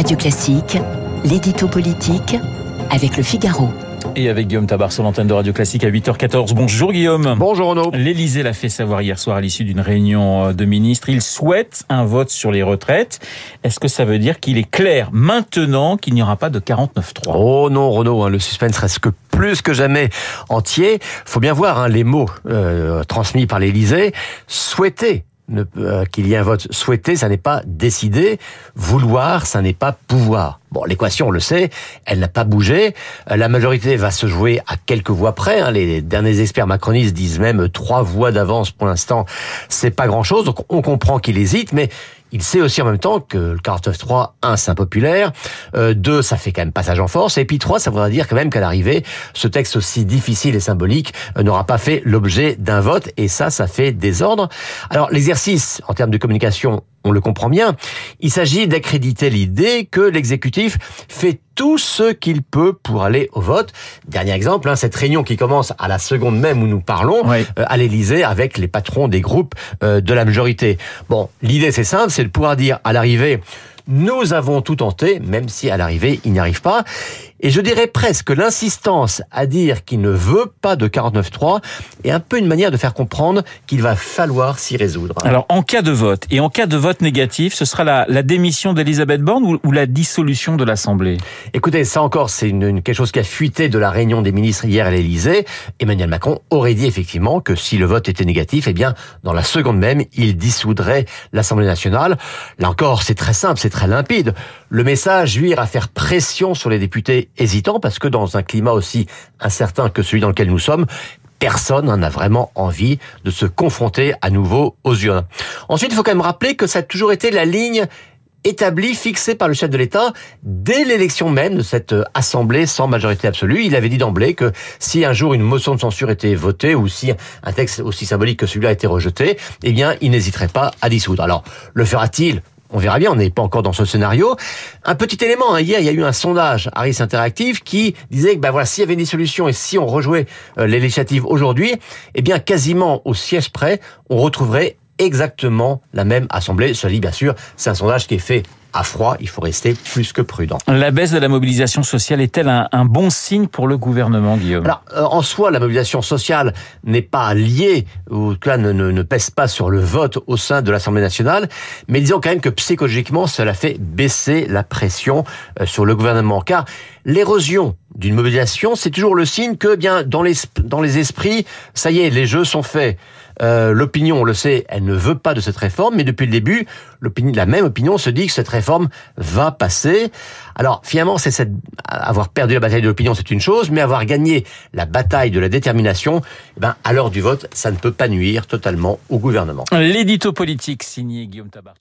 Radio Classique, l'édito politique avec le Figaro. Et avec Guillaume Tabar sur l'antenne de Radio Classique à 8h14. Bonjour Guillaume. Bonjour Renaud. L'Elysée l'a fait savoir hier soir à l'issue d'une réunion de ministres. Il souhaite un vote sur les retraites. Est-ce que ça veut dire qu'il est clair maintenant qu'il n'y aura pas de 49-3 Oh non Renaud, hein, le suspense reste que plus que jamais entier. Faut bien voir hein, les mots euh, transmis par l'Elysée. Souhaiter euh, qu'il y ait un vote souhaité, ça n'est pas décider. Vouloir, ça n'est pas pouvoir. Bon, l'équation, on le sait, elle n'a pas bougé. Euh, la majorité va se jouer à quelques voix près. Hein. Les derniers experts macronistes disent même trois voix d'avance pour l'instant. C'est pas grand-chose, donc on comprend qu'il hésite, mais il sait aussi en même temps que le 49-3, un, c'est impopulaire, euh, deux, ça fait quand même passage en force, et puis trois, ça voudrait dire quand même qu'à l'arrivée, ce texte aussi difficile et symbolique euh, n'aura pas fait l'objet d'un vote, et ça, ça fait désordre. Alors, l'exercice, en termes de communication, on le comprend bien, il s'agit d'accréditer l'idée que l'exécutif fait tout ce qu'il peut pour aller au vote. Dernier exemple, hein, cette réunion qui commence à la seconde même où nous parlons, euh, à l'Élysée, avec les patrons des groupes euh, de la majorité. Bon, l'idée c'est simple, c'est de pouvoir dire à l'arrivée, nous avons tout tenté, même si à l'arrivée, il n'y arrive pas. Et je dirais presque l'insistance à dire qu'il ne veut pas de 49.3 est un peu une manière de faire comprendre qu'il va falloir s'y résoudre. Alors, en cas de vote, et en cas de vote négatif, ce sera la, la démission d'Elisabeth Borne ou, ou, la dissolution de l'Assemblée? Écoutez, ça encore, c'est une, une, quelque chose qui a fuité de la réunion des ministres hier à l'Élysée. Emmanuel Macron aurait dit effectivement que si le vote était négatif, eh bien, dans la seconde même, il dissoudrait l'Assemblée nationale. Là encore, c'est très simple, c'est très limpide. Le message, lui, ira faire pression sur les députés hésitant parce que dans un climat aussi incertain que celui dans lequel nous sommes, personne n'en a vraiment envie de se confronter à nouveau aux urnes. Ensuite, il faut quand même rappeler que ça a toujours été la ligne établie, fixée par le chef de l'État dès l'élection même de cette assemblée sans majorité absolue. Il avait dit d'emblée que si un jour une motion de censure était votée ou si un texte aussi symbolique que celui-là était rejeté, eh bien, il n'hésiterait pas à dissoudre. Alors, le fera-t-il on verra bien, on n'est pas encore dans ce scénario. Un petit élément, hein, hier il y a eu un sondage Harris Interactive qui disait que ben voilà, s'il y avait une solution et si on rejouait euh, les législatives aujourd'hui, eh bien quasiment au siège près, on retrouverait exactement la même assemblée. Cela dit, bien sûr, c'est un sondage qui est fait à froid, il faut rester plus que prudent. La baisse de la mobilisation sociale est-elle un, un bon signe pour le gouvernement, Guillaume? Alors, euh, en soi, la mobilisation sociale n'est pas liée, ou cela ne, ne, ne, pèse pas sur le vote au sein de l'Assemblée nationale, mais disons quand même que psychologiquement, cela fait baisser la pression euh, sur le gouvernement, car l'érosion d'une mobilisation, c'est toujours le signe que, bien, dans les, dans les esprits, ça y est, les jeux sont faits. Euh, l'opinion, on le sait, elle ne veut pas de cette réforme, mais depuis le début, l'opinion, la même opinion se dit que cette réforme va passer. Alors finalement, c'est cette, avoir perdu la bataille de l'opinion, c'est une chose, mais avoir gagné la bataille de la détermination, eh ben, à l'heure du vote, ça ne peut pas nuire totalement au gouvernement. L'édito politique signé Guillaume Tabar.